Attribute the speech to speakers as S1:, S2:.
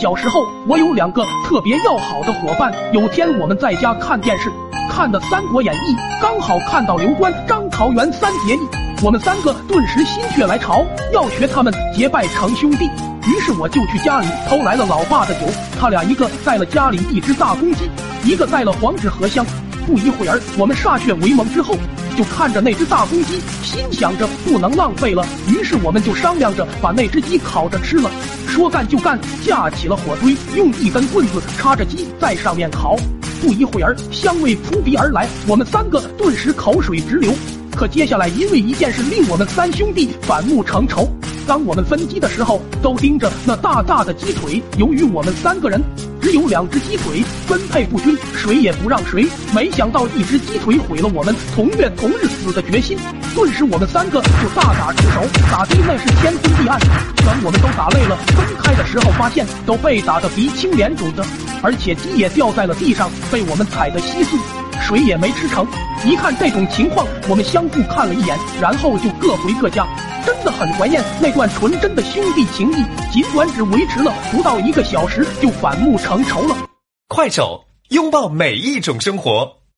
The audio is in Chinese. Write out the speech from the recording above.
S1: 小时候，我有两个特别要好的伙伴。有天我们在家看电视，看的《三国演义》，刚好看到刘关张桃园三结义，我们三个顿时心血来潮，要学他们结拜成兄弟。于是我就去家里偷来了老爸的酒，他俩一个带了家里一只大公鸡，一个带了黄纸荷香。不一会儿，我们歃血为盟之后。就看着那只大公鸡，心想着不能浪费了，于是我们就商量着把那只鸡烤着吃了。说干就干，架起了火堆，用一根棍子插着鸡在上面烤。不一会儿，香味扑鼻而来，我们三个顿时口水直流。可接下来，因为一件事令我们三兄弟反目成仇。当我们分鸡的时候，都盯着那大大的鸡腿。由于我们三个人。只有两只鸡腿分配不均，谁也不让谁。没想到一只鸡腿毁了我们同月同日死的决心，顿时我们三个就大打出手，打的那是天昏地暗。等我们都打累了，分开的时候发现都被打得鼻青脸肿的，而且鸡也掉在了地上，被我们踩得稀碎，谁也没吃成。一看这种情况，我们相互看了一眼，然后就各回各家。真的很怀念那段纯真的兄弟情谊，尽管只维持了不到一个小时，就反目成仇了。
S2: 快手，拥抱每一种生活。